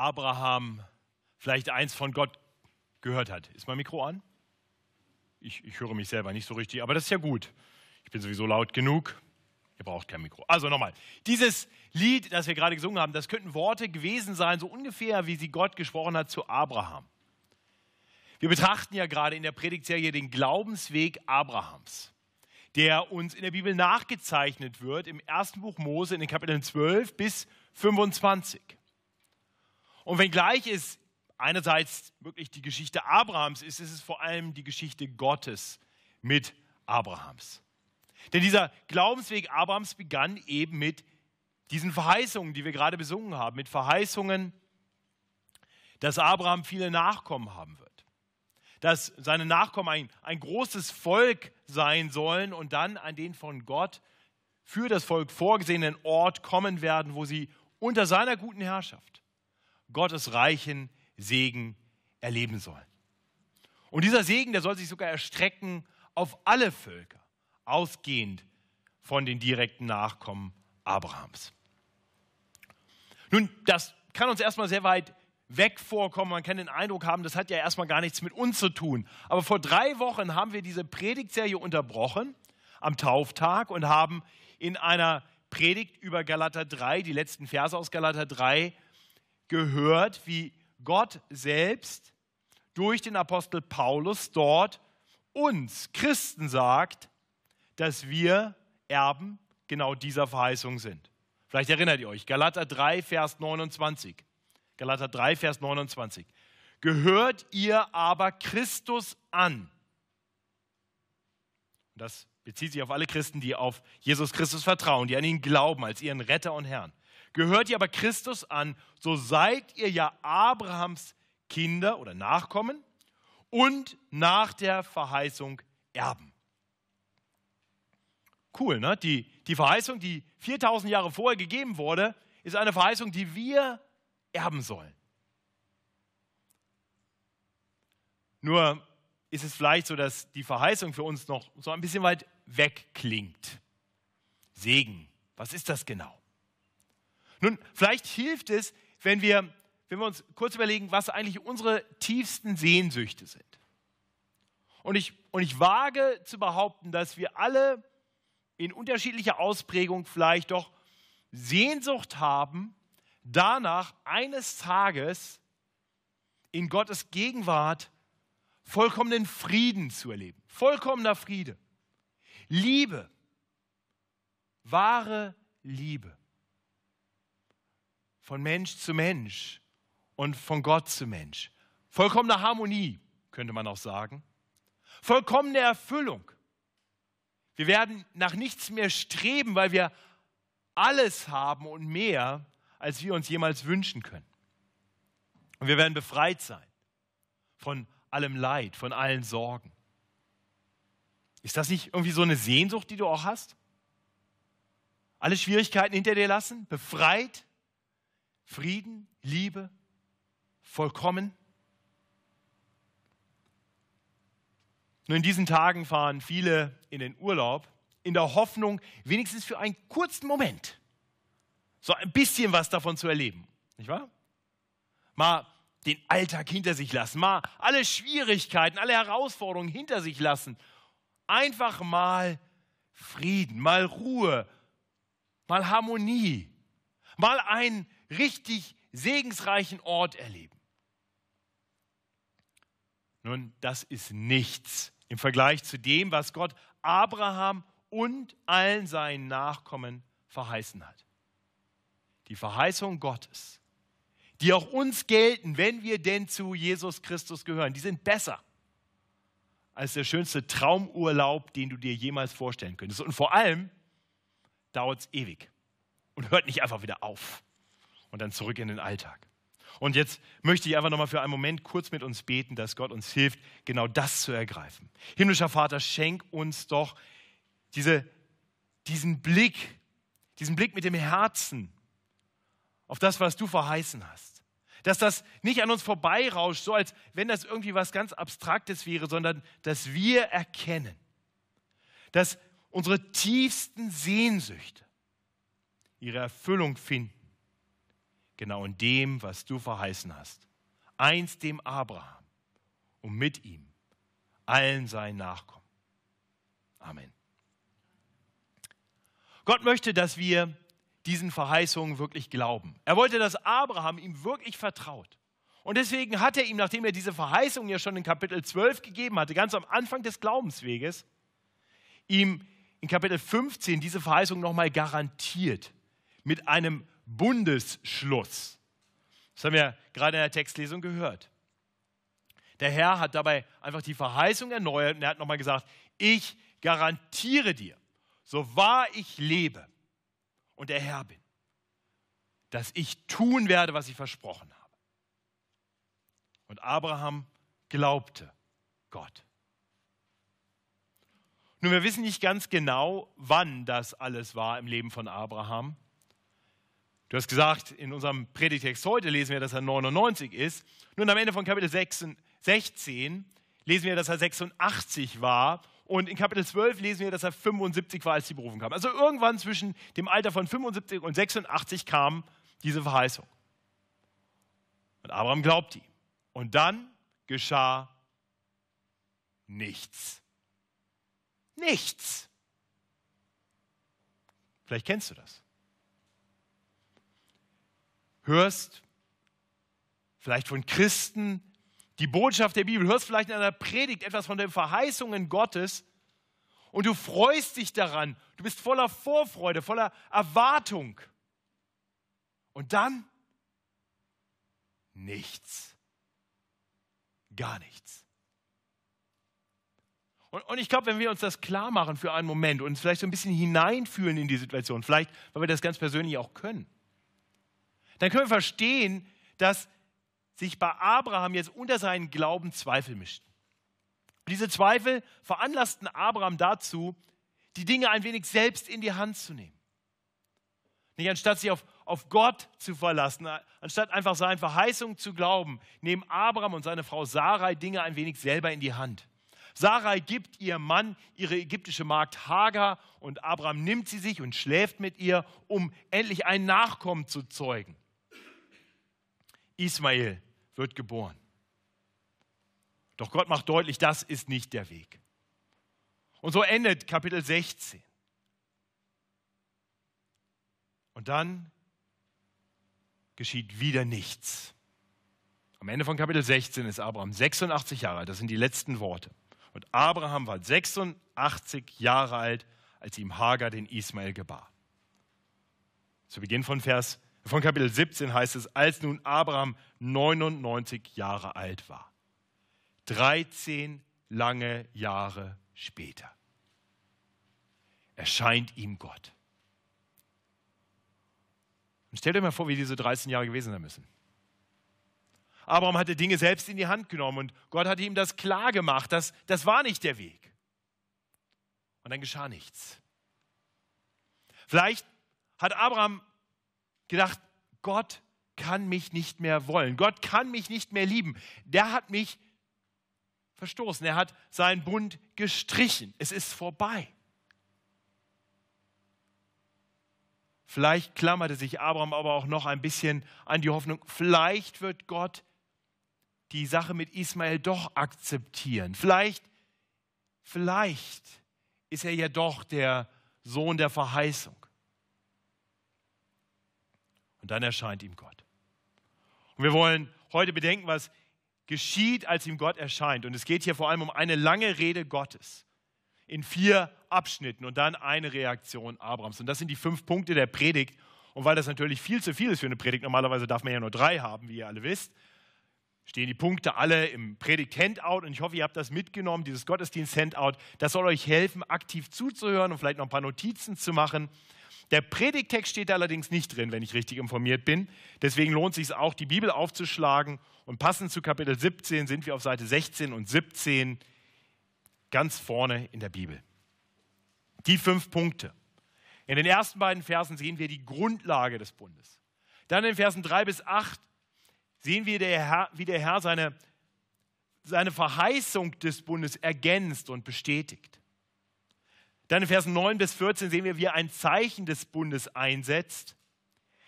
Abraham vielleicht eins von Gott gehört hat. Ist mein Mikro an? Ich, ich höre mich selber nicht so richtig, aber das ist ja gut. Ich bin sowieso laut genug. Ihr braucht kein Mikro. Also nochmal. Dieses Lied, das wir gerade gesungen haben, das könnten Worte gewesen sein, so ungefähr, wie sie Gott gesprochen hat zu Abraham. Wir betrachten ja gerade in der Predigtserie den Glaubensweg Abrahams, der uns in der Bibel nachgezeichnet wird im ersten Buch Mose in den Kapiteln 12 bis 25. Und wenngleich es einerseits wirklich die Geschichte Abrahams ist, ist es vor allem die Geschichte Gottes mit Abrahams. Denn dieser Glaubensweg Abrahams begann eben mit diesen Verheißungen, die wir gerade besungen haben, mit Verheißungen, dass Abraham viele Nachkommen haben wird, dass seine Nachkommen ein, ein großes Volk sein sollen und dann an den von Gott für das Volk vorgesehenen Ort kommen werden, wo sie unter seiner guten Herrschaft Gottes reichen Segen erleben sollen. Und dieser Segen, der soll sich sogar erstrecken auf alle Völker ausgehend von den direkten Nachkommen Abrahams. Nun, das kann uns erstmal sehr weit weg vorkommen. Man kann den Eindruck haben, das hat ja erstmal gar nichts mit uns zu tun. Aber vor drei Wochen haben wir diese Predigtserie unterbrochen am Tauftag und haben in einer Predigt über Galater 3, die letzten Verse aus Galater 3, gehört, wie Gott selbst durch den Apostel Paulus dort uns Christen sagt, dass wir Erben genau dieser Verheißung sind. Vielleicht erinnert ihr euch, Galater 3, Vers 29. Galater 3, Vers 29. Gehört ihr aber Christus an? Das bezieht sich auf alle Christen, die auf Jesus Christus vertrauen, die an ihn glauben als ihren Retter und Herrn. Gehört ihr aber Christus an, so seid ihr ja Abrahams Kinder oder Nachkommen und nach der Verheißung Erben. Cool, ne? Die, die Verheißung, die 4000 Jahre vorher gegeben wurde, ist eine Verheißung, die wir erben sollen. Nur ist es vielleicht so, dass die Verheißung für uns noch so ein bisschen weit weg klingt. Segen, was ist das genau? Nun, vielleicht hilft es, wenn wir, wenn wir uns kurz überlegen, was eigentlich unsere tiefsten Sehnsüchte sind. Und ich, und ich wage zu behaupten, dass wir alle in unterschiedlicher Ausprägung vielleicht doch Sehnsucht haben, danach eines Tages in Gottes Gegenwart vollkommenen Frieden zu erleben. Vollkommener Friede. Liebe. Wahre Liebe. Von Mensch zu Mensch und von Gott zu Mensch. Vollkommene Harmonie, könnte man auch sagen. Vollkommene Erfüllung. Wir werden nach nichts mehr streben, weil wir alles haben und mehr, als wir uns jemals wünschen können. Und wir werden befreit sein von allem Leid, von allen Sorgen. Ist das nicht irgendwie so eine Sehnsucht, die du auch hast? Alle Schwierigkeiten hinter dir lassen, befreit, Frieden, Liebe, vollkommen. Nur in diesen Tagen fahren viele in den Urlaub in der Hoffnung, wenigstens für einen kurzen Moment so ein bisschen was davon zu erleben. Nicht wahr? Mal den Alltag hinter sich lassen, mal alle Schwierigkeiten, alle Herausforderungen hinter sich lassen. Einfach mal Frieden, mal Ruhe, mal Harmonie, mal einen richtig segensreichen Ort erleben. Nun, das ist nichts im Vergleich zu dem, was Gott Abraham und allen seinen Nachkommen verheißen hat. Die Verheißung Gottes, die auch uns gelten, wenn wir denn zu Jesus Christus gehören, die sind besser als der schönste Traumurlaub, den du dir jemals vorstellen könntest. Und vor allem dauert es ewig und hört nicht einfach wieder auf und dann zurück in den Alltag. Und jetzt möchte ich einfach nochmal für einen Moment kurz mit uns beten, dass Gott uns hilft, genau das zu ergreifen. Himmlischer Vater, schenk uns doch diese, diesen Blick, diesen Blick mit dem Herzen auf das, was du verheißen hast. Dass das nicht an uns vorbeirauscht, so als wenn das irgendwie was ganz Abstraktes wäre, sondern dass wir erkennen, dass unsere tiefsten Sehnsüchte ihre Erfüllung finden genau in dem, was du verheißen hast. Einst dem Abraham und mit ihm allen seinen Nachkommen. Amen. Gott möchte, dass wir diesen Verheißungen wirklich glauben. Er wollte, dass Abraham ihm wirklich vertraut. Und deswegen hat er ihm, nachdem er diese Verheißung ja schon in Kapitel 12 gegeben hatte, ganz am Anfang des Glaubensweges, ihm in Kapitel 15 diese Verheißung nochmal garantiert mit einem Bundesschluss. Das haben wir gerade in der Textlesung gehört. Der Herr hat dabei einfach die Verheißung erneuert und er hat nochmal gesagt, ich garantiere dir, so wahr ich lebe und der Herr bin, dass ich tun werde, was ich versprochen habe. Und Abraham glaubte Gott. Nun, wir wissen nicht ganz genau, wann das alles war im Leben von Abraham. Du hast gesagt, in unserem Predigtext heute lesen wir, dass er 99 ist. Nun, am Ende von Kapitel 16 lesen wir, dass er 86 war. Und in Kapitel 12 lesen wir, dass er 75 war, als die Berufung kam. Also irgendwann zwischen dem Alter von 75 und 86 kam diese Verheißung. Und Abraham glaubte ihm. Und dann geschah nichts. Nichts. Vielleicht kennst du das. Hörst vielleicht von Christen die Botschaft der Bibel, hörst vielleicht in einer Predigt etwas von den Verheißungen Gottes und du freust dich daran. Du bist voller Vorfreude, voller Erwartung. Und dann nichts. Gar nichts. Und, und ich glaube, wenn wir uns das klar machen für einen Moment und uns vielleicht so ein bisschen hineinfühlen in die Situation, vielleicht, weil wir das ganz persönlich auch können, dann können wir verstehen, dass sich bei Abraham jetzt unter seinen Glauben Zweifel mischten. Diese Zweifel veranlassten Abraham dazu, die Dinge ein wenig selbst in die Hand zu nehmen. Nicht anstatt sich auf, auf Gott zu verlassen, anstatt einfach seinen Verheißungen zu glauben, nehmen Abraham und seine Frau Sarai Dinge ein wenig selber in die Hand. Sarai gibt ihr Mann ihre ägyptische Magd Hagar und Abraham nimmt sie sich und schläft mit ihr, um endlich einen Nachkommen zu zeugen. Ismael wird geboren. Doch Gott macht deutlich, das ist nicht der Weg. Und so endet Kapitel 16. Und dann geschieht wieder nichts. Am Ende von Kapitel 16 ist Abraham 86 Jahre alt. Das sind die letzten Worte. Und Abraham war 86 Jahre alt, als ihm Hagar den Ismael gebar. Zu Beginn von Vers von Kapitel 17 heißt es, als nun Abraham 99 Jahre alt war. 13 lange Jahre später erscheint ihm Gott. Und stellt euch mal vor, wie diese 13 Jahre gewesen sein müssen. Abraham hatte Dinge selbst in die Hand genommen und Gott hatte ihm das klar gemacht. Das, das war nicht der Weg. Und dann geschah nichts. Vielleicht hat Abraham gedacht, Gott kann mich nicht mehr wollen. Gott kann mich nicht mehr lieben. Der hat mich verstoßen. Er hat seinen Bund gestrichen. Es ist vorbei. Vielleicht klammerte sich Abraham aber auch noch ein bisschen an die Hoffnung, vielleicht wird Gott die Sache mit Ismael doch akzeptieren. Vielleicht, vielleicht ist er ja doch der Sohn der Verheißung. Dann erscheint ihm Gott. Und wir wollen heute bedenken, was geschieht, als ihm Gott erscheint. Und es geht hier vor allem um eine lange Rede Gottes in vier Abschnitten und dann eine Reaktion Abrams. Und das sind die fünf Punkte der Predigt. Und weil das natürlich viel zu viel ist für eine Predigt, normalerweise darf man ja nur drei haben, wie ihr alle wisst, stehen die Punkte alle im Predigt-Handout und ich hoffe, ihr habt das mitgenommen, dieses Gottesdienst-Handout. Das soll euch helfen, aktiv zuzuhören und vielleicht noch ein paar Notizen zu machen. Der Predigtext steht allerdings nicht drin, wenn ich richtig informiert bin. Deswegen lohnt es sich auch, die Bibel aufzuschlagen. Und passend zu Kapitel 17 sind wir auf Seite 16 und 17 ganz vorne in der Bibel. Die fünf Punkte. In den ersten beiden Versen sehen wir die Grundlage des Bundes. Dann in Versen 3 bis 8 sehen wir, der Herr, wie der Herr seine, seine Verheißung des Bundes ergänzt und bestätigt. Dann in Versen 9 bis 14 sehen wir, wie er ein Zeichen des Bundes einsetzt.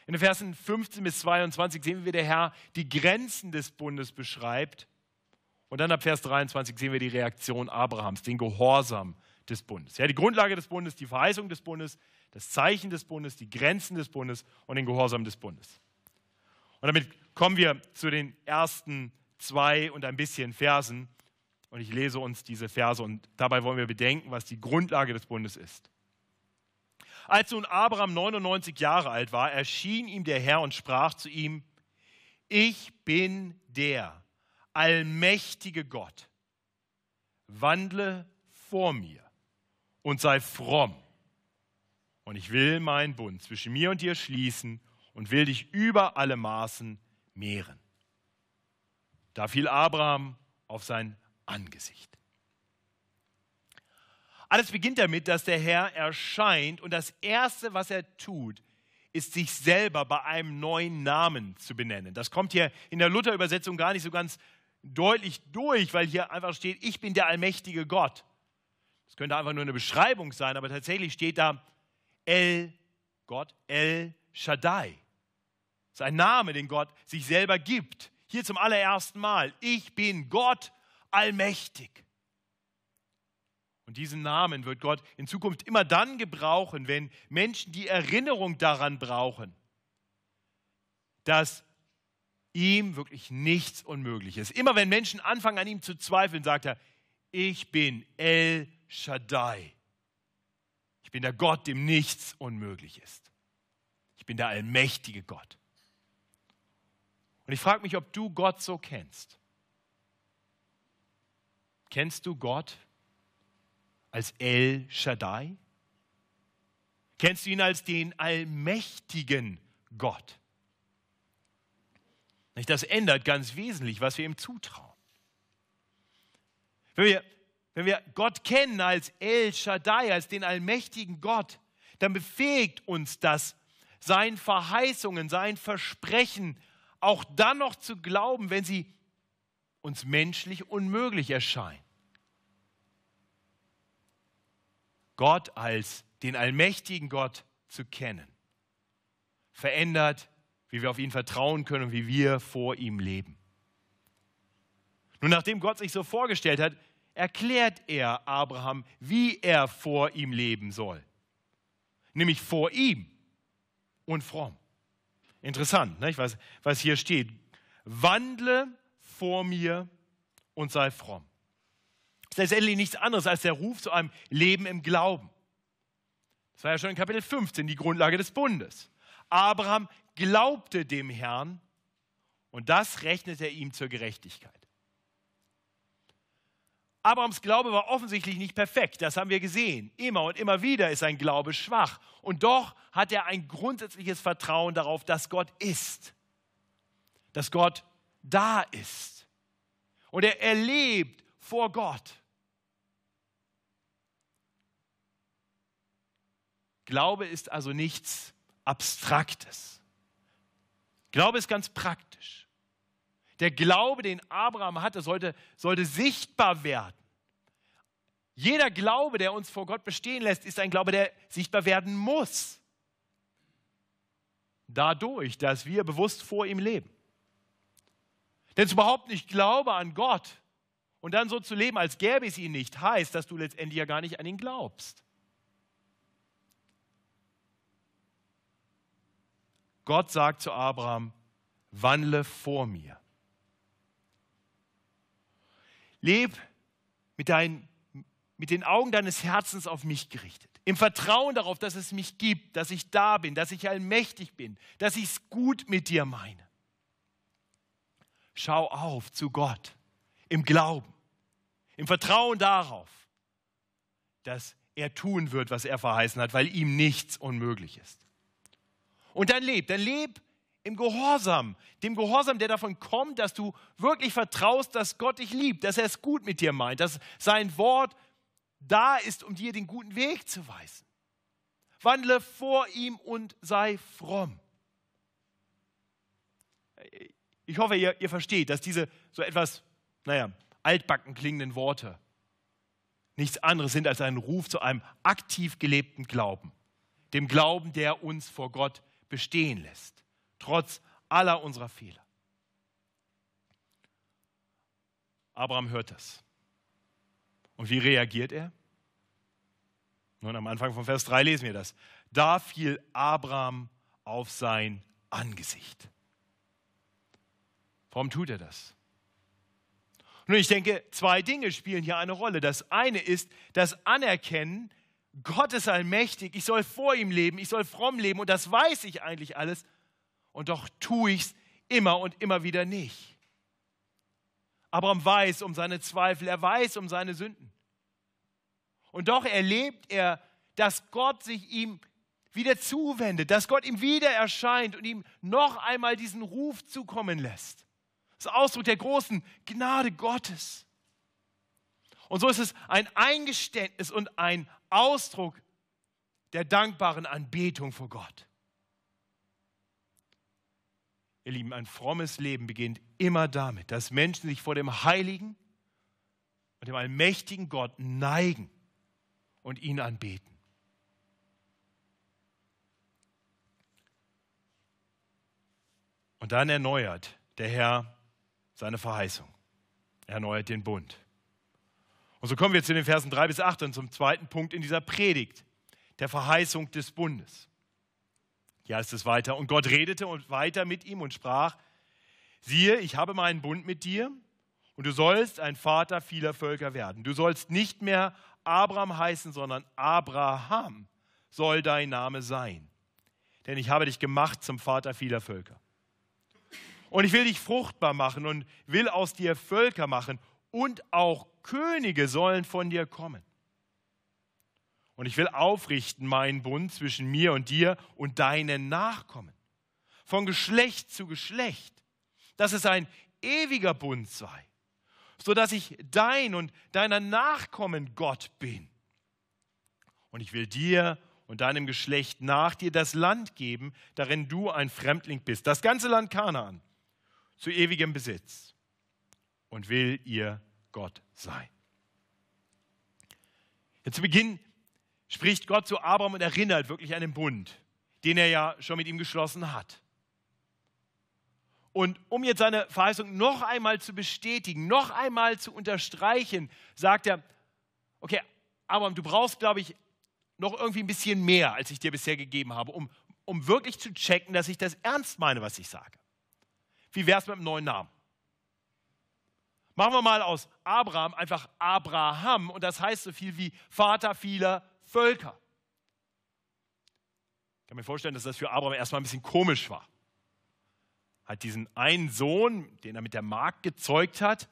In den Versen 15 bis 22 sehen wir, wie der Herr die Grenzen des Bundes beschreibt. Und dann ab Vers 23 sehen wir die Reaktion Abrahams, den Gehorsam des Bundes. Ja, die Grundlage des Bundes, die Verheißung des Bundes, das Zeichen des Bundes, die Grenzen des Bundes und den Gehorsam des Bundes. Und damit kommen wir zu den ersten zwei und ein bisschen Versen. Und ich lese uns diese Verse und dabei wollen wir bedenken, was die Grundlage des Bundes ist. Als nun Abraham 99 Jahre alt war, erschien ihm der Herr und sprach zu ihm, ich bin der allmächtige Gott. Wandle vor mir und sei fromm. Und ich will meinen Bund zwischen mir und dir schließen und will dich über alle Maßen mehren. Da fiel Abraham auf sein Angesicht. Alles beginnt damit, dass der Herr erscheint und das Erste, was er tut, ist sich selber bei einem neuen Namen zu benennen. Das kommt hier in der Luther-Übersetzung gar nicht so ganz deutlich durch, weil hier einfach steht, ich bin der allmächtige Gott. Das könnte einfach nur eine Beschreibung sein, aber tatsächlich steht da El Gott, El Shaddai. Das ist ein Name, den Gott sich selber gibt. Hier zum allerersten Mal. Ich bin Gott allmächtig. Und diesen Namen wird Gott in Zukunft immer dann gebrauchen, wenn Menschen die Erinnerung daran brauchen, dass ihm wirklich nichts unmöglich ist. Immer wenn Menschen anfangen an ihm zu zweifeln, sagt er, ich bin El Shaddai. Ich bin der Gott, dem nichts unmöglich ist. Ich bin der allmächtige Gott. Und ich frage mich, ob du Gott so kennst. Kennst du Gott als El Shaddai? Kennst du ihn als den allmächtigen Gott? Das ändert ganz wesentlich, was wir ihm zutrauen. Wenn wir, wenn wir Gott kennen als El Shaddai, als den allmächtigen Gott, dann befähigt uns das, seinen Verheißungen, seinen Versprechen auch dann noch zu glauben, wenn sie uns menschlich unmöglich erscheinen. Gott als den allmächtigen Gott zu kennen, verändert, wie wir auf ihn vertrauen können und wie wir vor ihm leben. Nun, nachdem Gott sich so vorgestellt hat, erklärt er Abraham, wie er vor ihm leben soll. Nämlich vor ihm und fromm. Interessant, nicht? Was, was hier steht. Wandle vor mir und sei fromm ist letztendlich nichts anderes als der Ruf zu einem Leben im Glauben. Das war ja schon in Kapitel 15 die Grundlage des Bundes. Abraham glaubte dem Herrn und das rechnete er ihm zur Gerechtigkeit. Abrahams Glaube war offensichtlich nicht perfekt, das haben wir gesehen. Immer und immer wieder ist sein Glaube schwach. Und doch hat er ein grundsätzliches Vertrauen darauf, dass Gott ist, dass Gott da ist. Und er erlebt vor Gott. Glaube ist also nichts Abstraktes. Glaube ist ganz praktisch. Der Glaube, den Abraham hatte, sollte, sollte sichtbar werden. Jeder Glaube, der uns vor Gott bestehen lässt, ist ein Glaube, der sichtbar werden muss. Dadurch, dass wir bewusst vor ihm leben. Denn es überhaupt nicht Glaube an Gott und dann so zu leben, als gäbe es ihn nicht, heißt, dass du letztendlich ja gar nicht an ihn glaubst. Gott sagt zu Abraham, wandle vor mir. Leb mit, dein, mit den Augen deines Herzens auf mich gerichtet. Im Vertrauen darauf, dass es mich gibt, dass ich da bin, dass ich allmächtig bin, dass ich es gut mit dir meine. Schau auf zu Gott im Glauben, im Vertrauen darauf, dass er tun wird, was er verheißen hat, weil ihm nichts unmöglich ist. Und dann leb, dann leb im Gehorsam, dem Gehorsam, der davon kommt, dass du wirklich vertraust, dass Gott dich liebt, dass er es gut mit dir meint, dass sein Wort da ist, um dir den guten Weg zu weisen. Wandle vor ihm und sei fromm. Ich hoffe, ihr, ihr versteht, dass diese so etwas, naja, altbacken klingenden Worte nichts anderes sind als ein Ruf zu einem aktiv gelebten Glauben. Dem Glauben, der uns vor Gott bestehen lässt, trotz aller unserer Fehler. Abraham hört das. Und wie reagiert er? Nun, am Anfang von Vers 3 lesen wir das. Da fiel Abraham auf sein Angesicht. Warum tut er das? Nun, ich denke, zwei Dinge spielen hier eine Rolle. Das eine ist das Anerkennen, Gott ist allmächtig, ich soll vor ihm leben, ich soll fromm leben und das weiß ich eigentlich alles und doch tue ich es immer und immer wieder nicht. Abraham weiß um seine Zweifel, er weiß um seine Sünden. Und doch erlebt er, dass Gott sich ihm wieder zuwendet, dass Gott ihm wieder erscheint und ihm noch einmal diesen Ruf zukommen lässt. Das ist Ausdruck der großen Gnade Gottes. Und so ist es ein Eingeständnis und ein Ausdruck der dankbaren Anbetung vor Gott. Ihr Lieben, ein frommes Leben beginnt immer damit, dass Menschen sich vor dem heiligen und dem allmächtigen Gott neigen und ihn anbeten. Und dann erneuert der Herr seine Verheißung. Er erneuert den Bund. Und so kommen wir zu den Versen 3 bis 8 und zum zweiten Punkt in dieser Predigt, der Verheißung des Bundes. Hier heißt es weiter, und Gott redete und weiter mit ihm und sprach, siehe, ich habe meinen Bund mit dir und du sollst ein Vater vieler Völker werden. Du sollst nicht mehr Abraham heißen, sondern Abraham soll dein Name sein. Denn ich habe dich gemacht zum Vater vieler Völker. Und ich will dich fruchtbar machen und will aus dir Völker machen und auch Könige sollen von dir kommen. Und ich will aufrichten meinen Bund zwischen mir und dir und deinen Nachkommen. Von Geschlecht zu Geschlecht. Dass es ein ewiger Bund sei. Sodass ich dein und deiner Nachkommen Gott bin. Und ich will dir und deinem Geschlecht nach dir das Land geben, darin du ein Fremdling bist. Das ganze Land Kanaan zu ewigem Besitz. Und will ihr Gott sein. Jetzt zu Beginn spricht Gott zu Abraham und erinnert wirklich an den Bund, den er ja schon mit ihm geschlossen hat. Und um jetzt seine Verheißung noch einmal zu bestätigen, noch einmal zu unterstreichen, sagt er, okay, Abraham, du brauchst, glaube ich, noch irgendwie ein bisschen mehr, als ich dir bisher gegeben habe, um, um wirklich zu checken, dass ich das ernst meine, was ich sage. Wie wäre es mit einem neuen Namen? Machen wir mal aus Abraham einfach Abraham und das heißt so viel wie Vater vieler Völker. Ich kann mir vorstellen, dass das für Abraham erstmal ein bisschen komisch war. Hat diesen einen Sohn, den er mit der Magd gezeugt hat,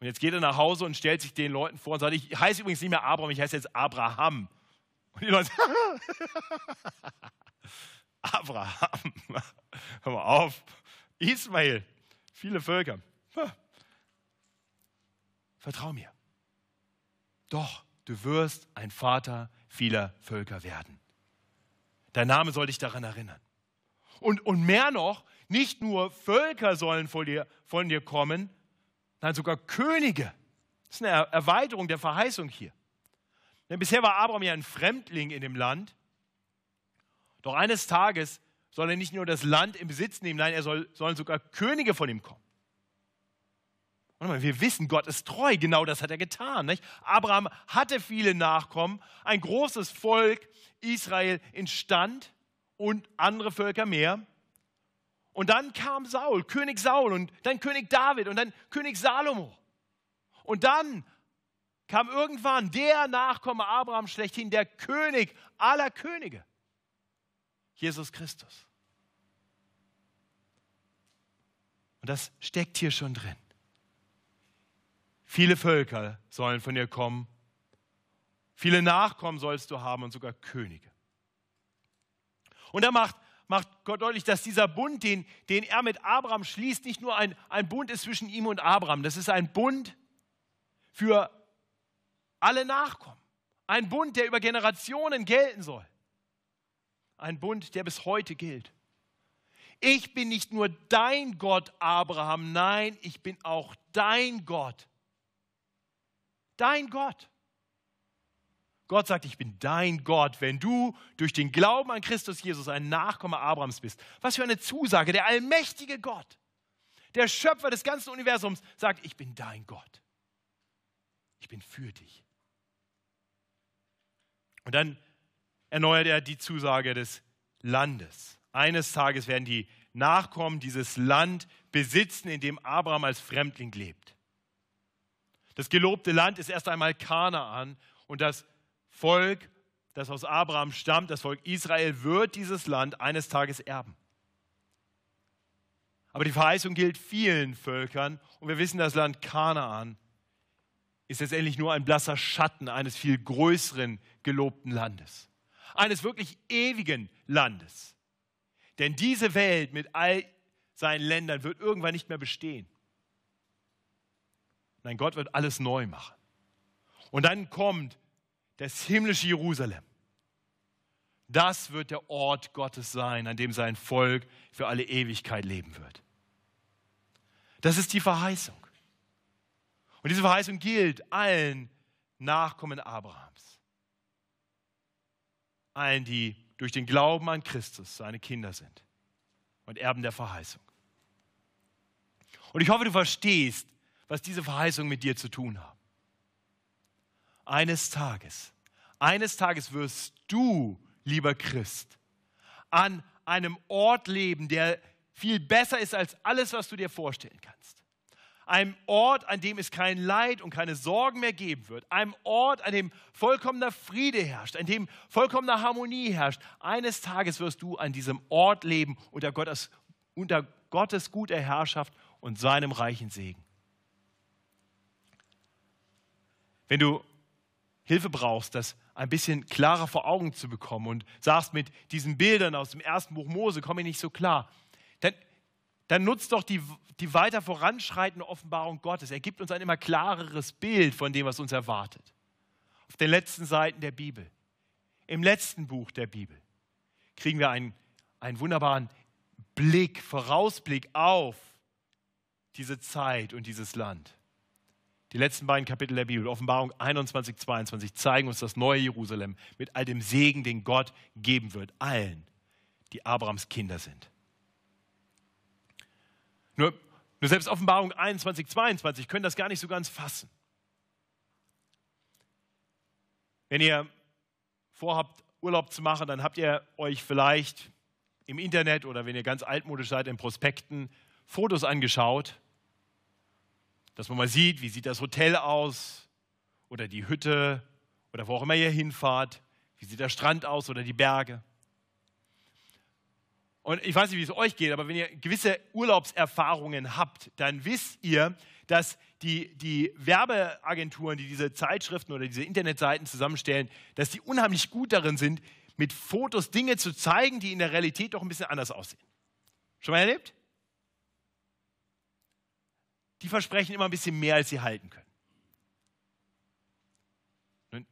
und jetzt geht er nach Hause und stellt sich den Leuten vor und sagt: Ich heiße übrigens nicht mehr Abraham, ich heiße jetzt Abraham. Und die Leute, Abraham, hör mal auf, Ismael, viele Völker. Vertrau mir. Doch, du wirst ein Vater vieler Völker werden. Dein Name soll dich daran erinnern. Und, und mehr noch, nicht nur Völker sollen von dir, von dir kommen, nein, sogar Könige. Das ist eine Erweiterung der Verheißung hier. Denn bisher war Abraham ja ein Fremdling in dem Land. Doch eines Tages soll er nicht nur das Land in Besitz nehmen, nein, er soll, sollen sogar Könige von ihm kommen. Wir wissen, Gott ist treu, genau das hat er getan. Nicht? Abraham hatte viele Nachkommen, ein großes Volk, Israel entstand und andere Völker mehr. Und dann kam Saul, König Saul und dann König David und dann König Salomo. Und dann kam irgendwann der Nachkomme Abraham schlechthin, der König aller Könige, Jesus Christus. Und das steckt hier schon drin. Viele Völker sollen von dir kommen. Viele Nachkommen sollst du haben und sogar Könige. Und da macht, macht Gott deutlich, dass dieser Bund, den, den er mit Abraham schließt, nicht nur ein, ein Bund ist zwischen ihm und Abraham. Das ist ein Bund für alle Nachkommen. Ein Bund, der über Generationen gelten soll. Ein Bund, der bis heute gilt. Ich bin nicht nur dein Gott, Abraham, nein, ich bin auch dein Gott dein Gott. Gott sagt, ich bin dein Gott, wenn du durch den Glauben an Christus Jesus ein Nachkomme Abrahams bist. Was für eine Zusage. Der allmächtige Gott, der Schöpfer des ganzen Universums, sagt, ich bin dein Gott. Ich bin für dich. Und dann erneuert er die Zusage des Landes. Eines Tages werden die Nachkommen dieses Land besitzen, in dem Abraham als Fremdling lebt. Das gelobte Land ist erst einmal Kanaan und das Volk, das aus Abraham stammt, das Volk Israel, wird dieses Land eines Tages erben. Aber die Verheißung gilt vielen Völkern und wir wissen, das Land Kanaan ist letztendlich nur ein blasser Schatten eines viel größeren gelobten Landes. Eines wirklich ewigen Landes. Denn diese Welt mit all seinen Ländern wird irgendwann nicht mehr bestehen. Nein, Gott wird alles neu machen. Und dann kommt das himmlische Jerusalem. Das wird der Ort Gottes sein, an dem sein Volk für alle Ewigkeit leben wird. Das ist die Verheißung. Und diese Verheißung gilt allen Nachkommen Abrahams. Allen, die durch den Glauben an Christus seine Kinder sind und Erben der Verheißung. Und ich hoffe, du verstehst, was diese Verheißungen mit dir zu tun haben eines Tages, eines Tages wirst du, lieber Christ, an einem Ort leben, der viel besser ist als alles, was du dir vorstellen kannst. Einem Ort, an dem es kein Leid und keine Sorgen mehr geben wird. Einem Ort, an dem vollkommener Friede herrscht, an dem vollkommener Harmonie herrscht. Eines Tages wirst du an diesem Ort leben unter Gottes, unter Gottes guter Herrschaft und seinem reichen Segen. Wenn du Hilfe brauchst, das ein bisschen klarer vor Augen zu bekommen und sagst, mit diesen Bildern aus dem ersten Buch Mose komme ich nicht so klar, dann, dann nutzt doch die, die weiter voranschreitende Offenbarung Gottes. Er gibt uns ein immer klareres Bild von dem, was uns erwartet. Auf den letzten Seiten der Bibel, im letzten Buch der Bibel, kriegen wir einen, einen wunderbaren Blick, Vorausblick auf diese Zeit und dieses Land. Die letzten beiden Kapitel der Bibel, Offenbarung 21, 22, zeigen uns das neue Jerusalem mit all dem Segen, den Gott geben wird, allen, die Abrahams Kinder sind. Nur, nur selbst Offenbarung 21, 22 können das gar nicht so ganz fassen. Wenn ihr vorhabt, Urlaub zu machen, dann habt ihr euch vielleicht im Internet oder wenn ihr ganz altmodisch seid, in Prospekten Fotos angeschaut dass man mal sieht, wie sieht das Hotel aus oder die Hütte oder wo auch immer ihr hinfahrt, wie sieht der Strand aus oder die Berge. Und ich weiß nicht, wie es euch geht, aber wenn ihr gewisse Urlaubserfahrungen habt, dann wisst ihr, dass die, die Werbeagenturen, die diese Zeitschriften oder diese Internetseiten zusammenstellen, dass die unheimlich gut darin sind, mit Fotos Dinge zu zeigen, die in der Realität doch ein bisschen anders aussehen. Schon mal erlebt? Die versprechen immer ein bisschen mehr, als sie halten können. Und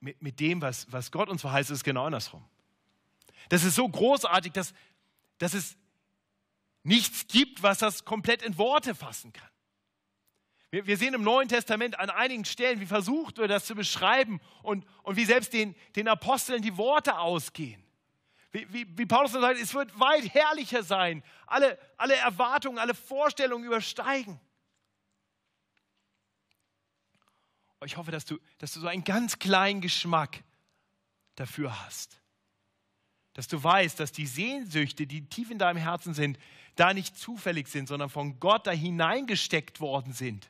mit, mit dem, was, was Gott uns verheißt, ist es genau andersrum. Das ist so großartig, dass, dass es nichts gibt, was das komplett in Worte fassen kann. Wir, wir sehen im Neuen Testament an einigen Stellen, wie versucht wird, das zu beschreiben und, und wie selbst den, den Aposteln die Worte ausgehen. Wie, wie, wie Paulus sagt, es wird weit herrlicher sein. Alle, alle Erwartungen, alle Vorstellungen übersteigen. Ich hoffe, dass du, dass du so einen ganz kleinen Geschmack dafür hast. Dass du weißt, dass die Sehnsüchte, die tief in deinem Herzen sind, da nicht zufällig sind, sondern von Gott da hineingesteckt worden sind,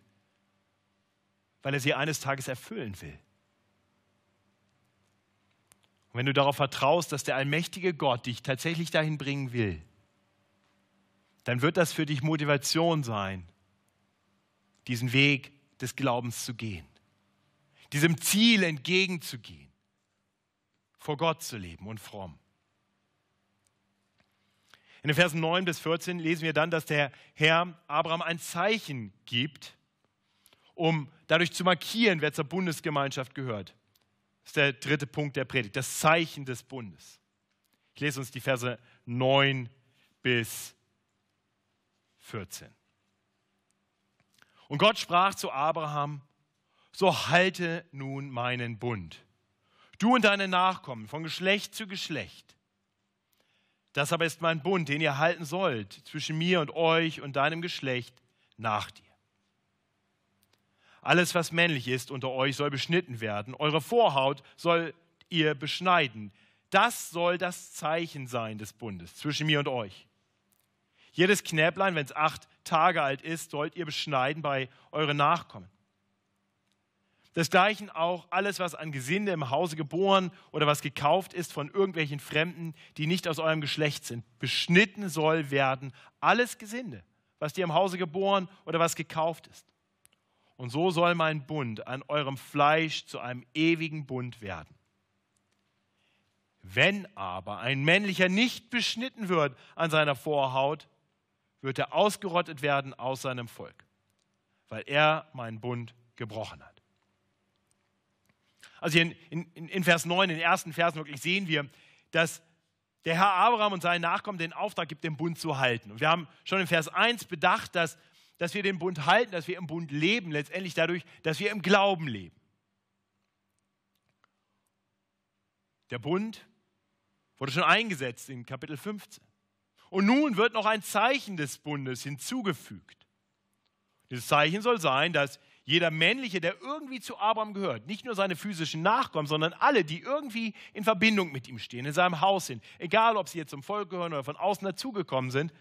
weil er sie eines Tages erfüllen will. Und wenn du darauf vertraust, dass der allmächtige Gott dich tatsächlich dahin bringen will, dann wird das für dich Motivation sein, diesen Weg des Glaubens zu gehen, diesem Ziel entgegenzugehen, vor Gott zu leben und fromm. In den Versen 9 bis 14 lesen wir dann, dass der Herr Abraham ein Zeichen gibt, um dadurch zu markieren, wer zur Bundesgemeinschaft gehört. Das ist der dritte Punkt der Predigt, das Zeichen des Bundes. Ich lese uns die Verse 9 bis 14. Und Gott sprach zu Abraham, so halte nun meinen Bund Du und deine Nachkommen von Geschlecht zu Geschlecht. Das aber ist mein Bund, den ihr halten sollt zwischen mir und euch und deinem Geschlecht nach dir. Alles, was männlich ist unter euch, soll beschnitten werden. Eure Vorhaut soll ihr beschneiden. Das soll das Zeichen sein des Bundes zwischen mir und euch. Jedes Knäblein, wenn es acht Tage alt ist, sollt ihr beschneiden bei euren Nachkommen. Desgleichen auch alles, was an Gesinde im Hause geboren oder was gekauft ist von irgendwelchen Fremden, die nicht aus eurem Geschlecht sind. Beschnitten soll werden alles Gesinde, was dir im Hause geboren oder was gekauft ist. Und so soll mein Bund an eurem Fleisch zu einem ewigen Bund werden. Wenn aber ein männlicher nicht beschnitten wird an seiner Vorhaut, wird er ausgerottet werden aus seinem Volk, weil er meinen Bund gebrochen hat. Also hier in, in, in Vers 9, in den ersten Versen wirklich sehen wir, dass der Herr Abraham und seinen Nachkommen den Auftrag gibt, den Bund zu halten. Und wir haben schon in Vers 1 bedacht, dass, dass wir den Bund halten, dass wir im Bund leben, letztendlich dadurch, dass wir im Glauben leben. Der Bund wurde schon eingesetzt in Kapitel 15. Und nun wird noch ein Zeichen des Bundes hinzugefügt. Dieses Zeichen soll sein, dass jeder Männliche, der irgendwie zu Abraham gehört, nicht nur seine physischen Nachkommen, sondern alle, die irgendwie in Verbindung mit ihm stehen, in seinem Haus sind, egal ob sie jetzt zum Volk gehören oder von außen dazugekommen sind,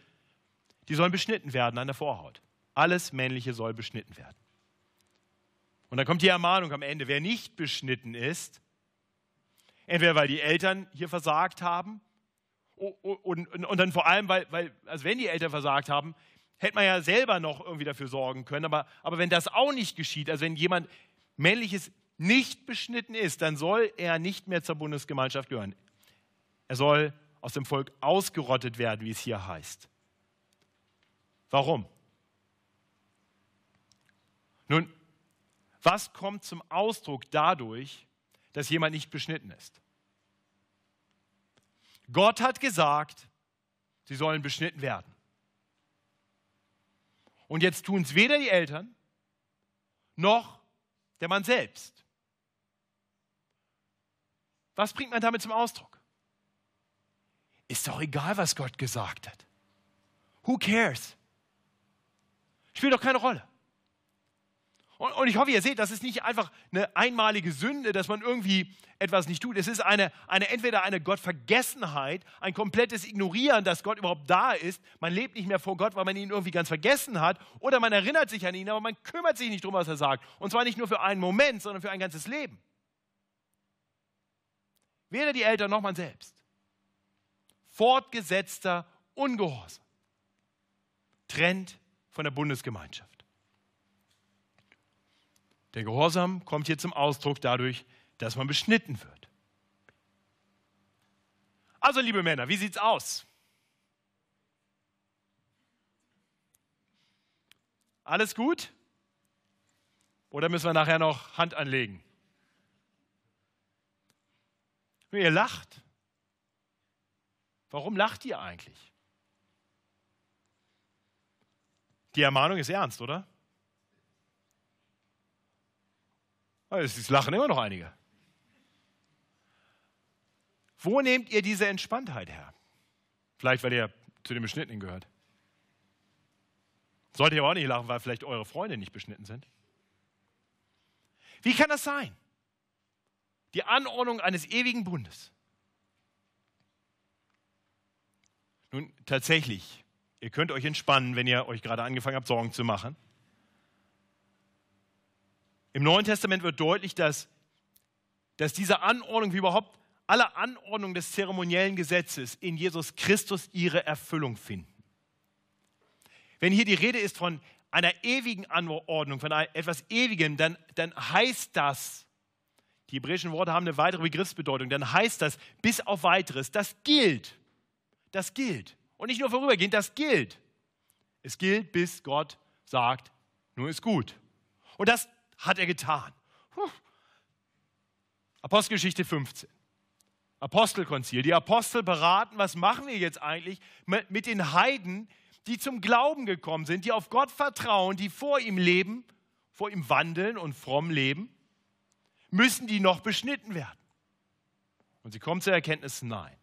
die sollen beschnitten werden an der Vorhaut. Alles Männliche soll beschnitten werden. Und dann kommt die Ermahnung am Ende, wer nicht beschnitten ist, entweder weil die Eltern hier versagt haben und, und, und dann vor allem, weil, weil, also wenn die Eltern versagt haben, hätte man ja selber noch irgendwie dafür sorgen können. Aber, aber wenn das auch nicht geschieht, also wenn jemand männliches nicht beschnitten ist, dann soll er nicht mehr zur Bundesgemeinschaft gehören. Er soll aus dem Volk ausgerottet werden, wie es hier heißt. Warum? Nun, was kommt zum Ausdruck dadurch, dass jemand nicht beschnitten ist? Gott hat gesagt, sie sollen beschnitten werden. Und jetzt tun es weder die Eltern noch der Mann selbst. Was bringt man damit zum Ausdruck? Ist doch egal, was Gott gesagt hat. Who cares? Spielt doch keine Rolle. Und, und, ich hoffe, ihr seht, das ist nicht einfach eine einmalige Sünde, dass man irgendwie etwas nicht tut. Es ist eine, eine entweder eine Gottvergessenheit, ein komplettes Ignorieren, dass Gott überhaupt da ist. Man lebt nicht mehr vor Gott, weil man ihn irgendwie ganz vergessen hat. Oder man erinnert sich an ihn, aber man kümmert sich nicht darum, was er sagt. Und zwar nicht nur für einen Moment, sondern für ein ganzes Leben. Weder die Eltern noch man selbst. Fortgesetzter Ungehorsam trennt von der Bundesgemeinschaft. Der Gehorsam kommt hier zum Ausdruck dadurch, dass man beschnitten wird. Also, liebe Männer, wie sieht's aus? Alles gut? Oder müssen wir nachher noch Hand anlegen? Ihr lacht. Warum lacht ihr eigentlich? Die Ermahnung ist ernst, oder? Es lachen immer noch einige. Wo nehmt ihr diese Entspanntheit her? Vielleicht, weil ihr zu den Beschnittenen gehört. Solltet ihr aber auch nicht lachen, weil vielleicht eure Freunde nicht beschnitten sind. Wie kann das sein? Die Anordnung eines ewigen Bundes. Nun, tatsächlich, ihr könnt euch entspannen, wenn ihr euch gerade angefangen habt, Sorgen zu machen. Im Neuen Testament wird deutlich, dass, dass diese Anordnung, wie überhaupt alle Anordnungen des zeremoniellen Gesetzes in Jesus Christus ihre Erfüllung finden. Wenn hier die Rede ist von einer ewigen Anordnung, von etwas Ewigem, dann, dann heißt das, die hebräischen Worte haben eine weitere Begriffsbedeutung, dann heißt das bis auf weiteres, das gilt. Das gilt. Und nicht nur vorübergehend, das gilt. Es gilt, bis Gott sagt, nur ist gut. Und das hat er getan. Puh. Apostelgeschichte 15. Apostelkonzil. Die Apostel beraten, was machen wir jetzt eigentlich mit den Heiden, die zum Glauben gekommen sind, die auf Gott vertrauen, die vor ihm leben, vor ihm wandeln und fromm leben, müssen die noch beschnitten werden. Und sie kommen zur Erkenntnis, nein.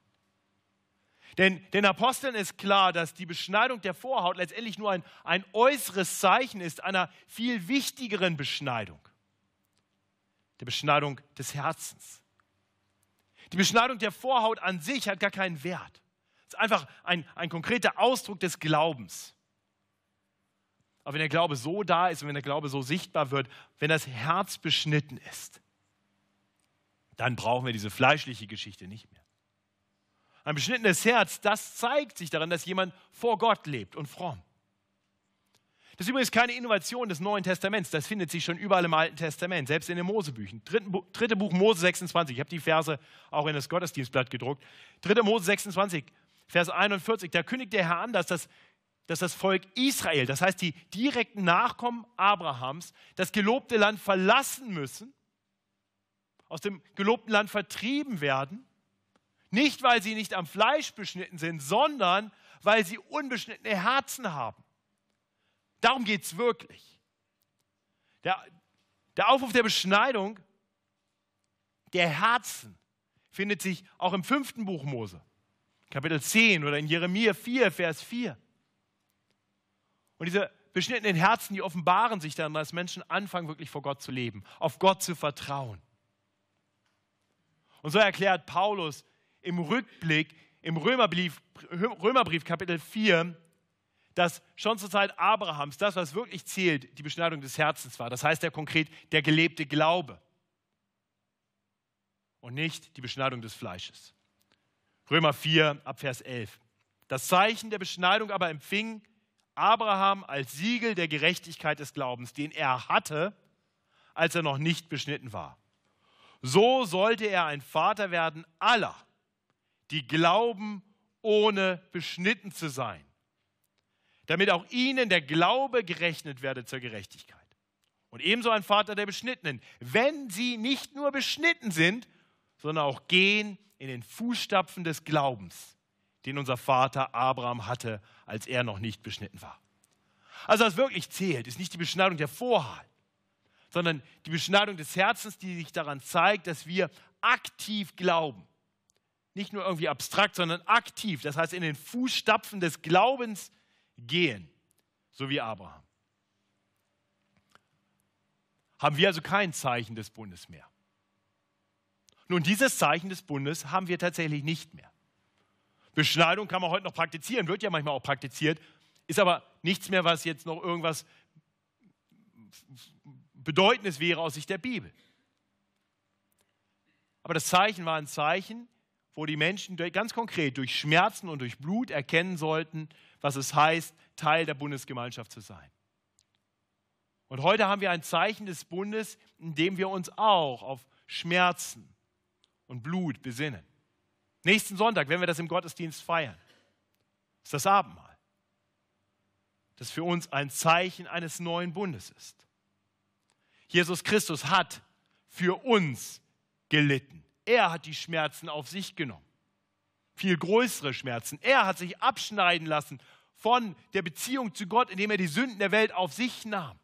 Denn den Aposteln ist klar, dass die Beschneidung der Vorhaut letztendlich nur ein, ein äußeres Zeichen ist einer viel wichtigeren Beschneidung, der Beschneidung des Herzens. Die Beschneidung der Vorhaut an sich hat gar keinen Wert. Es ist einfach ein, ein konkreter Ausdruck des Glaubens. Aber wenn der Glaube so da ist und wenn der Glaube so sichtbar wird, wenn das Herz beschnitten ist, dann brauchen wir diese fleischliche Geschichte nicht mehr. Ein beschnittenes Herz, das zeigt sich daran, dass jemand vor Gott lebt und fromm. Das ist übrigens keine Innovation des Neuen Testaments. Das findet sich schon überall im Alten Testament, selbst in den Mosebüchern. Dritte Buch Mose 26. Ich habe die Verse auch in das Gottesdienstblatt gedruckt. Dritte Mose 26, Vers 41. Da kündigt der Herr an, dass das, dass das Volk Israel, das heißt die direkten Nachkommen Abrahams, das gelobte Land verlassen müssen, aus dem gelobten Land vertrieben werden nicht, weil sie nicht am Fleisch beschnitten sind, sondern weil sie unbeschnittene Herzen haben. Darum geht es wirklich. Der, der Aufruf der Beschneidung der Herzen findet sich auch im fünften Buch Mose, Kapitel 10 oder in Jeremia 4, Vers 4. Und diese beschnittenen Herzen, die offenbaren sich dann, dass Menschen anfangen, wirklich vor Gott zu leben, auf Gott zu vertrauen. Und so erklärt Paulus im Rückblick im Römerbrief, Römerbrief Kapitel 4, dass schon zur Zeit Abrahams das, was wirklich zählt, die Beschneidung des Herzens war. Das heißt ja konkret der gelebte Glaube und nicht die Beschneidung des Fleisches. Römer 4 ab Vers 11. Das Zeichen der Beschneidung aber empfing Abraham als Siegel der Gerechtigkeit des Glaubens, den er hatte, als er noch nicht beschnitten war. So sollte er ein Vater werden aller, die glauben, ohne beschnitten zu sein, damit auch ihnen der Glaube gerechnet werde zur Gerechtigkeit. Und ebenso ein Vater der Beschnittenen, wenn sie nicht nur beschnitten sind, sondern auch gehen in den Fußstapfen des Glaubens, den unser Vater Abraham hatte, als er noch nicht beschnitten war. Also was wirklich zählt, ist nicht die Beschneidung der Vorhaut, sondern die Beschneidung des Herzens, die sich daran zeigt, dass wir aktiv glauben nicht nur irgendwie abstrakt, sondern aktiv, das heißt in den Fußstapfen des Glaubens gehen, so wie Abraham. Haben wir also kein Zeichen des Bundes mehr. Nun, dieses Zeichen des Bundes haben wir tatsächlich nicht mehr. Beschneidung kann man heute noch praktizieren, wird ja manchmal auch praktiziert, ist aber nichts mehr, was jetzt noch irgendwas Bedeutendes wäre aus Sicht der Bibel. Aber das Zeichen war ein Zeichen, wo die Menschen ganz konkret durch Schmerzen und durch Blut erkennen sollten, was es heißt, Teil der Bundesgemeinschaft zu sein. Und heute haben wir ein Zeichen des Bundes, in dem wir uns auch auf Schmerzen und Blut besinnen. Nächsten Sonntag, wenn wir das im Gottesdienst feiern, ist das Abendmahl, das für uns ein Zeichen eines neuen Bundes ist. Jesus Christus hat für uns gelitten. Er hat die Schmerzen auf sich genommen. Viel größere Schmerzen. Er hat sich abschneiden lassen von der Beziehung zu Gott, indem er die Sünden der Welt auf sich nahm,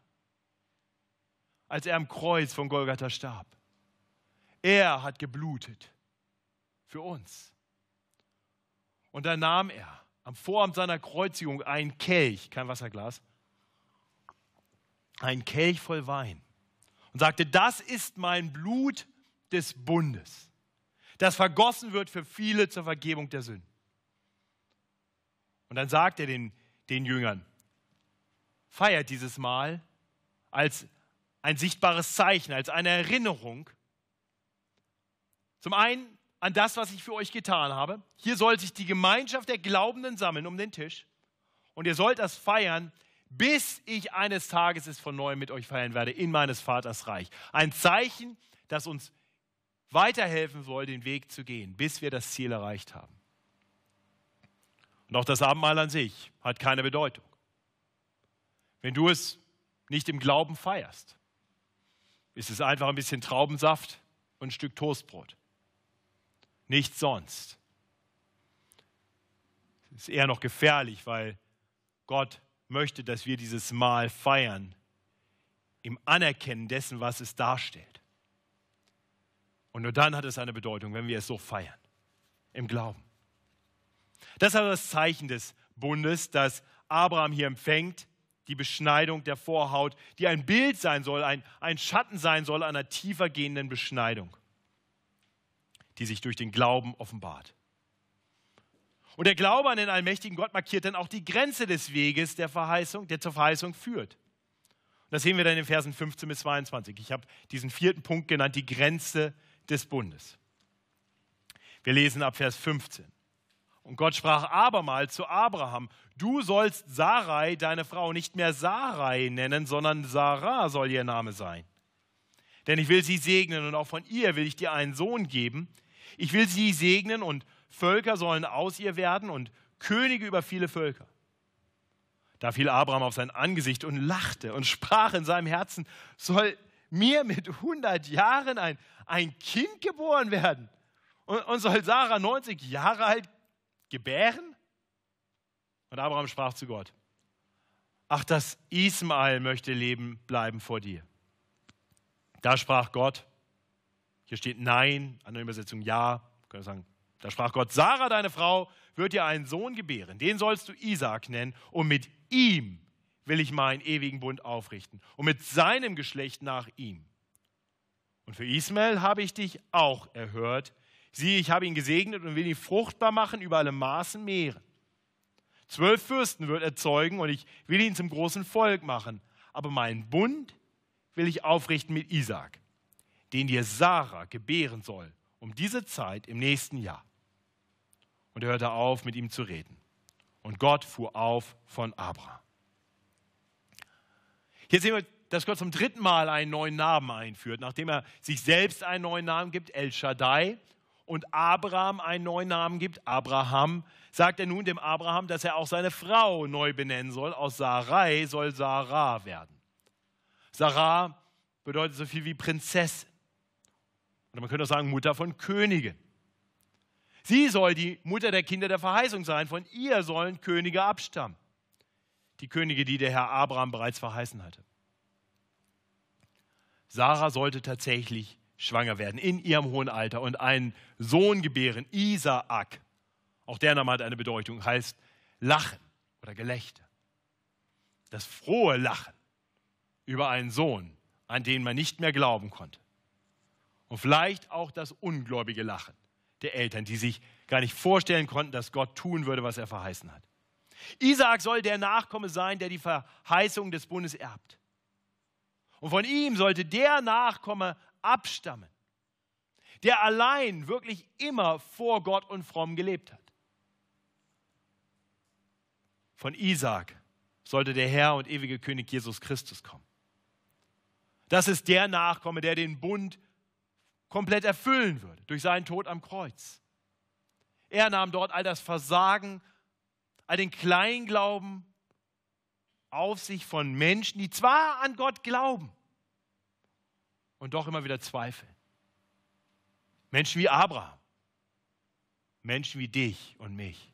als er am Kreuz von Golgatha starb. Er hat geblutet für uns. Und dann nahm er am Vorabend seiner Kreuzigung einen Kelch, kein Wasserglas, einen Kelch voll Wein und sagte, das ist mein Blut des Bundes das vergossen wird für viele zur Vergebung der Sünden. Und dann sagt er den, den Jüngern, feiert dieses Mal als ein sichtbares Zeichen, als eine Erinnerung. Zum einen an das, was ich für euch getan habe. Hier soll sich die Gemeinschaft der Glaubenden sammeln um den Tisch. Und ihr sollt das feiern, bis ich eines Tages es von neuem mit euch feiern werde in meines Vaters Reich. Ein Zeichen, das uns weiterhelfen soll, den Weg zu gehen, bis wir das Ziel erreicht haben. Und auch das Abendmahl an sich hat keine Bedeutung. Wenn du es nicht im Glauben feierst, ist es einfach ein bisschen Traubensaft und ein Stück Toastbrot. Nichts sonst. Es ist eher noch gefährlich, weil Gott möchte, dass wir dieses Mahl feiern im Anerkennen dessen, was es darstellt. Und nur dann hat es eine Bedeutung, wenn wir es so feiern. Im Glauben. Das ist also das Zeichen des Bundes, das Abraham hier empfängt, die Beschneidung der Vorhaut, die ein Bild sein soll, ein, ein Schatten sein soll einer tiefer gehenden Beschneidung, die sich durch den Glauben offenbart. Und der Glaube an den allmächtigen Gott markiert dann auch die Grenze des Weges der Verheißung, der zur Verheißung führt. Und das sehen wir dann in den Versen 15 bis 22. Ich habe diesen vierten Punkt genannt, die Grenze des Bundes. Wir lesen ab Vers 15. Und Gott sprach abermals zu Abraham, du sollst Sarai, deine Frau, nicht mehr Sarai nennen, sondern Sarah soll ihr Name sein. Denn ich will sie segnen und auch von ihr will ich dir einen Sohn geben. Ich will sie segnen und Völker sollen aus ihr werden und Könige über viele Völker. Da fiel Abraham auf sein Angesicht und lachte und sprach in seinem Herzen, soll mir mit 100 Jahren ein, ein Kind geboren werden? Und, und soll Sarah 90 Jahre alt gebären? Und Abraham sprach zu Gott, ach, das Ismael möchte leben bleiben vor dir. Da sprach Gott, hier steht Nein, andere Übersetzung Ja, können wir sagen, da sprach Gott, Sarah, deine Frau, wird dir einen Sohn gebären, den sollst du Isaac nennen, und mit ihm will ich meinen ewigen Bund aufrichten, und mit seinem Geschlecht nach ihm. Und für Ismael habe ich dich auch erhört, Sieh, ich habe ihn gesegnet und will ihn fruchtbar machen über alle Maßen Meere. Zwölf Fürsten wird er zeugen und ich will ihn zum großen Volk machen. Aber meinen Bund will ich aufrichten mit Isaak, den dir Sarah gebären soll, um diese Zeit im nächsten Jahr. Und er hörte auf, mit ihm zu reden. Und Gott fuhr auf von Abraham. Hier sehen wir, dass Gott zum dritten Mal einen neuen Namen einführt, nachdem er sich selbst einen neuen Namen gibt, El Shaddai, und Abraham einen neuen Namen gibt, Abraham, sagt er nun dem Abraham, dass er auch seine Frau neu benennen soll. Aus Sarai soll Sarah werden. Sarah bedeutet so viel wie Prinzessin. Oder man könnte auch sagen Mutter von Königen. Sie soll die Mutter der Kinder der Verheißung sein. Von ihr sollen Könige abstammen. Die Könige, die der Herr Abraham bereits verheißen hatte. Sarah sollte tatsächlich schwanger werden in ihrem hohen Alter und einen Sohn gebären, Isaak. Auch der Name hat eine Bedeutung, heißt Lachen oder Gelächter. Das frohe Lachen über einen Sohn, an den man nicht mehr glauben konnte. Und vielleicht auch das ungläubige Lachen der Eltern, die sich gar nicht vorstellen konnten, dass Gott tun würde, was er verheißen hat. Isaak soll der Nachkomme sein, der die Verheißung des Bundes erbt. Und von ihm sollte der Nachkomme abstammen, der allein wirklich immer vor Gott und fromm gelebt hat. Von Isaak sollte der Herr und ewige König Jesus Christus kommen. Das ist der Nachkomme, der den Bund komplett erfüllen würde durch seinen Tod am Kreuz. Er nahm dort all das Versagen, all den Kleinglauben auf sich von Menschen, die zwar an Gott glauben, und doch immer wieder zweifeln. Menschen wie Abraham, Menschen wie dich und mich.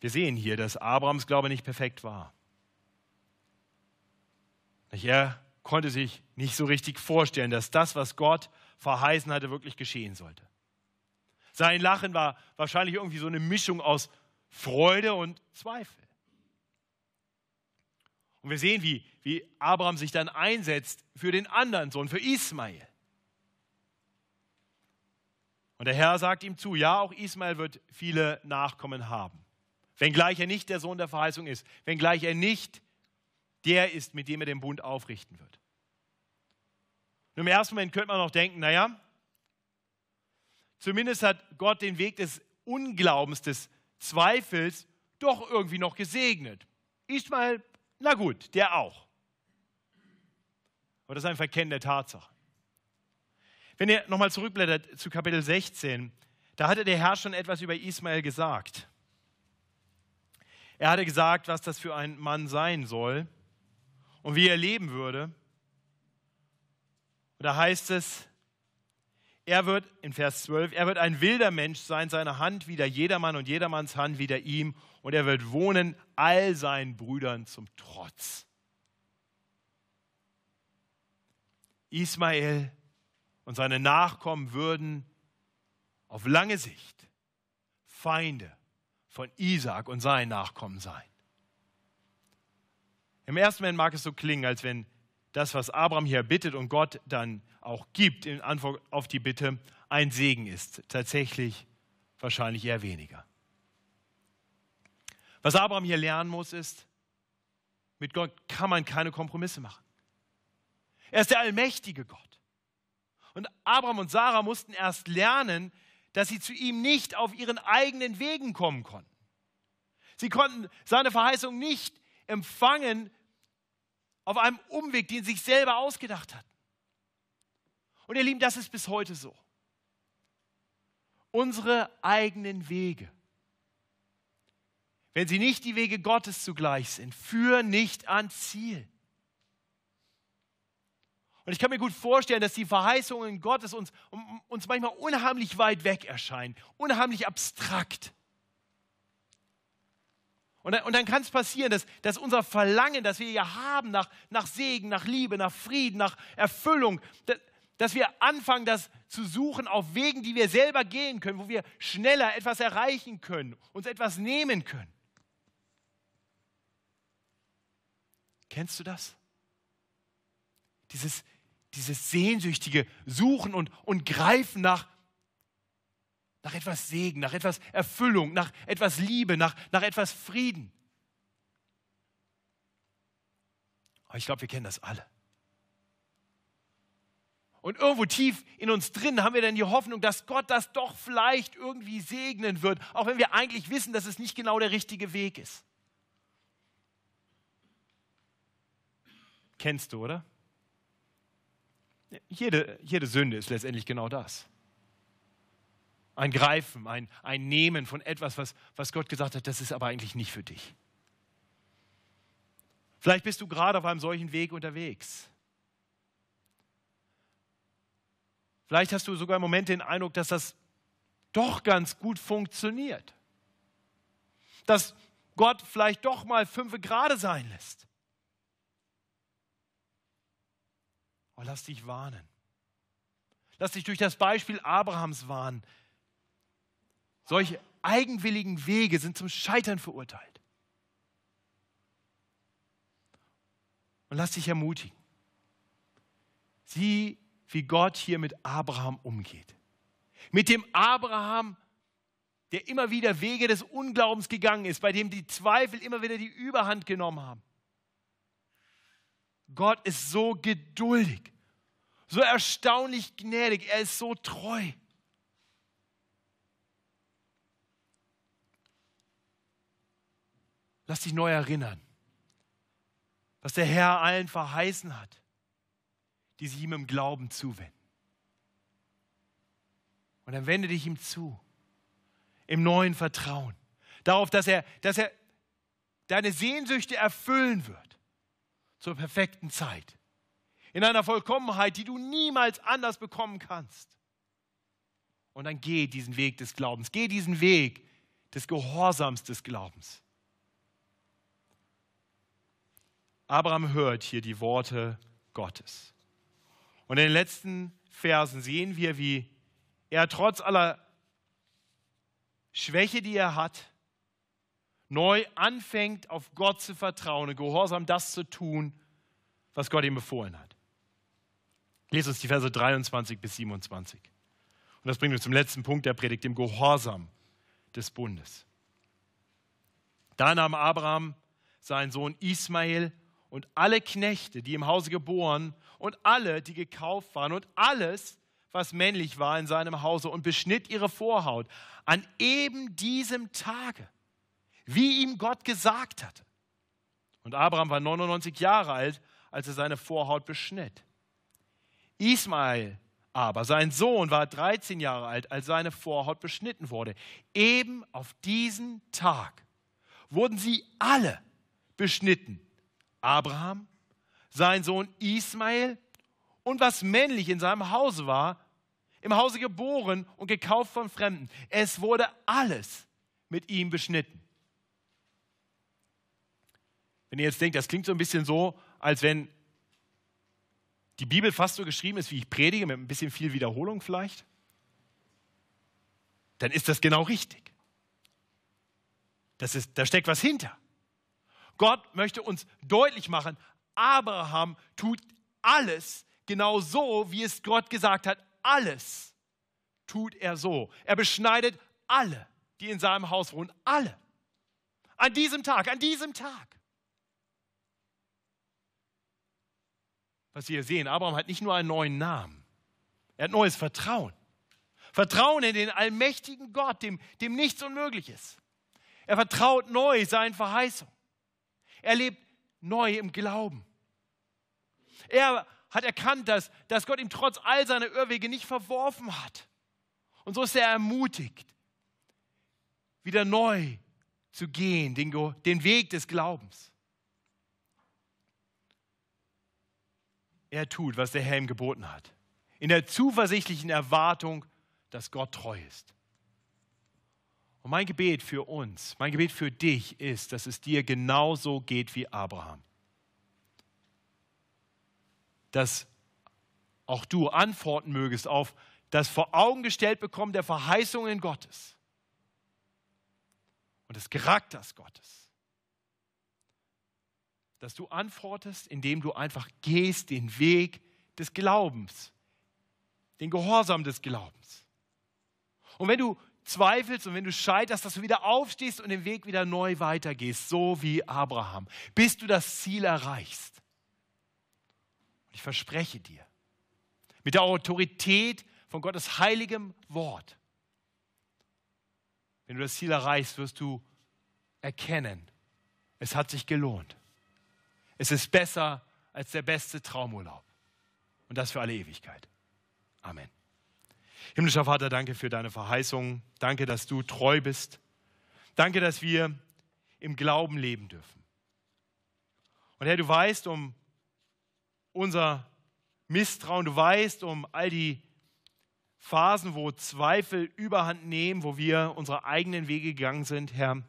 Wir sehen hier, dass Abrahams Glaube nicht perfekt war. Er konnte sich nicht so richtig vorstellen, dass das, was Gott verheißen hatte, wirklich geschehen sollte. Sein Lachen war wahrscheinlich irgendwie so eine Mischung aus Freude und Zweifel. Und wir sehen, wie, wie Abraham sich dann einsetzt für den anderen Sohn, für Ismael. Und der Herr sagt ihm zu, ja, auch Ismael wird viele Nachkommen haben. Wenngleich er nicht der Sohn der Verheißung ist, wenngleich er nicht der ist, mit dem er den Bund aufrichten wird. Und Im ersten Moment könnte man noch denken, naja, zumindest hat Gott den Weg des Unglaubens, des Zweifels doch irgendwie noch gesegnet. Ismael na gut, der auch. Aber das ist ein Verkennen der Tatsache. Wenn ihr nochmal zurückblättert zu Kapitel 16, da hatte der Herr schon etwas über Ismael gesagt. Er hatte gesagt, was das für ein Mann sein soll und wie er leben würde. Und da heißt es, er wird, in Vers 12, er wird ein wilder Mensch sein, seine Hand wieder jedermann und jedermanns Hand wieder ihm und er wird wohnen all seinen Brüdern zum Trotz. Ismael und seine Nachkommen würden auf lange Sicht Feinde von Isaak und seinen Nachkommen sein. Im ersten Moment mag es so klingen, als wenn das, was Abraham hier bittet und Gott dann auch gibt in Antwort auf die Bitte, ein Segen ist. Tatsächlich wahrscheinlich eher weniger. Was Abraham hier lernen muss, ist, mit Gott kann man keine Kompromisse machen. Er ist der allmächtige Gott. Und Abraham und Sarah mussten erst lernen, dass sie zu ihm nicht auf ihren eigenen Wegen kommen konnten. Sie konnten seine Verheißung nicht empfangen auf einem Umweg, den sie sich selber ausgedacht hatten. Und ihr Lieben, das ist bis heute so. Unsere eigenen Wege, wenn sie nicht die Wege Gottes zugleich sind, führen nicht ans Ziel. Und ich kann mir gut vorstellen, dass die Verheißungen Gottes uns, uns manchmal unheimlich weit weg erscheinen, unheimlich abstrakt. Und dann, dann kann es passieren, dass, dass unser Verlangen, das wir ja haben nach, nach Segen, nach Liebe, nach Frieden, nach Erfüllung, dass, dass wir anfangen, das zu suchen auf Wegen, die wir selber gehen können, wo wir schneller etwas erreichen können, uns etwas nehmen können. Kennst du das? Dieses, dieses sehnsüchtige Suchen und, und Greifen nach, nach etwas Segen, nach etwas Erfüllung, nach etwas Liebe, nach, nach etwas Frieden. Aber ich glaube, wir kennen das alle. Und irgendwo tief in uns drin haben wir dann die Hoffnung, dass Gott das doch vielleicht irgendwie segnen wird, auch wenn wir eigentlich wissen, dass es nicht genau der richtige Weg ist. Kennst du, oder? Jede, jede Sünde ist letztendlich genau das. Ein Greifen, ein, ein Nehmen von etwas, was, was Gott gesagt hat, das ist aber eigentlich nicht für dich. Vielleicht bist du gerade auf einem solchen Weg unterwegs. Vielleicht hast du sogar im Moment den Eindruck, dass das doch ganz gut funktioniert. Dass Gott vielleicht doch mal fünf Grade sein lässt. Oh, lass dich warnen. Lass dich durch das Beispiel Abrahams warnen. Solche eigenwilligen Wege sind zum Scheitern verurteilt. Und lass dich ermutigen. Sieh, wie Gott hier mit Abraham umgeht. Mit dem Abraham, der immer wieder Wege des Unglaubens gegangen ist, bei dem die Zweifel immer wieder die Überhand genommen haben. Gott ist so geduldig, so erstaunlich gnädig, er ist so treu. Lass dich neu erinnern, was der Herr allen verheißen hat, die sich ihm im Glauben zuwenden. Und dann wende dich ihm zu, im neuen Vertrauen, darauf, dass er, dass er deine Sehnsüchte erfüllen wird zur perfekten Zeit. In einer Vollkommenheit, die du niemals anders bekommen kannst. Und dann geh diesen Weg des Glaubens. Geh diesen Weg des Gehorsams des Glaubens. Abraham hört hier die Worte Gottes. Und in den letzten Versen sehen wir, wie er trotz aller Schwäche, die er hat, neu anfängt, auf Gott zu vertrauen und gehorsam das zu tun, was Gott ihm befohlen hat. Lest uns die Verse 23 bis 27. Und das bringt uns zum letzten Punkt der Predigt, dem Gehorsam des Bundes. Da nahm Abraham seinen Sohn Ismael und alle Knechte, die im Hause geboren und alle, die gekauft waren und alles, was männlich war in seinem Hause und beschnitt ihre Vorhaut an eben diesem Tage wie ihm Gott gesagt hatte. Und Abraham war 99 Jahre alt, als er seine Vorhaut beschnitt. Ismael aber, sein Sohn, war 13 Jahre alt, als seine Vorhaut beschnitten wurde. Eben auf diesen Tag wurden sie alle beschnitten. Abraham, sein Sohn Ismael und was männlich in seinem Hause war, im Hause geboren und gekauft von Fremden. Es wurde alles mit ihm beschnitten. Wenn ihr jetzt denkt, das klingt so ein bisschen so, als wenn die Bibel fast so geschrieben ist, wie ich predige, mit ein bisschen viel Wiederholung vielleicht, dann ist das genau richtig. Das ist, da steckt was hinter. Gott möchte uns deutlich machen, Abraham tut alles genau so, wie es Gott gesagt hat. Alles tut er so. Er beschneidet alle, die in seinem Haus wohnen. Alle. An diesem Tag, an diesem Tag. Was wir sehen, Abraham hat nicht nur einen neuen Namen, er hat neues Vertrauen. Vertrauen in den allmächtigen Gott, dem, dem nichts unmöglich ist. Er vertraut neu seinen Verheißungen. Er lebt neu im Glauben. Er hat erkannt, dass, dass Gott ihm trotz all seiner Irrwege nicht verworfen hat. Und so ist er ermutigt, wieder neu zu gehen, den, den Weg des Glaubens. Er tut, was der Herr ihm geboten hat, in der zuversichtlichen Erwartung, dass Gott treu ist. Und mein Gebet für uns, mein Gebet für dich ist, dass es dir genauso geht wie Abraham. Dass auch du antworten mögest auf das vor Augen gestellt bekommen der Verheißungen Gottes und des Charakters Gottes. Dass du antwortest, indem du einfach gehst den Weg des Glaubens, den Gehorsam des Glaubens. Und wenn du zweifelst und wenn du scheiterst, dass du wieder aufstehst und den Weg wieder neu weitergehst, so wie Abraham, bis du das Ziel erreichst. Und ich verspreche dir, mit der Autorität von Gottes heiligem Wort, wenn du das Ziel erreichst, wirst du erkennen, es hat sich gelohnt. Es ist besser als der beste Traumurlaub. Und das für alle Ewigkeit. Amen. Himmlischer Vater, danke für deine Verheißung. Danke, dass du treu bist. Danke, dass wir im Glauben leben dürfen. Und Herr, du weißt um unser Misstrauen, du weißt um all die Phasen, wo Zweifel überhand nehmen, wo wir unsere eigenen Wege gegangen sind. Herr,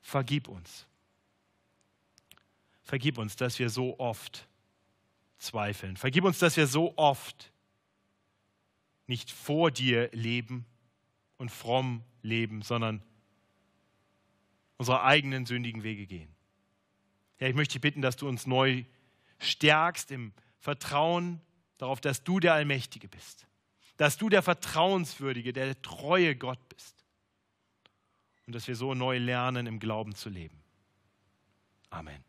vergib uns. Vergib uns, dass wir so oft zweifeln. Vergib uns, dass wir so oft nicht vor dir leben und fromm leben, sondern unsere eigenen sündigen Wege gehen. Herr, ich möchte dich bitten, dass du uns neu stärkst im Vertrauen darauf, dass du der Allmächtige bist, dass du der vertrauenswürdige, der treue Gott bist und dass wir so neu lernen, im Glauben zu leben. Amen.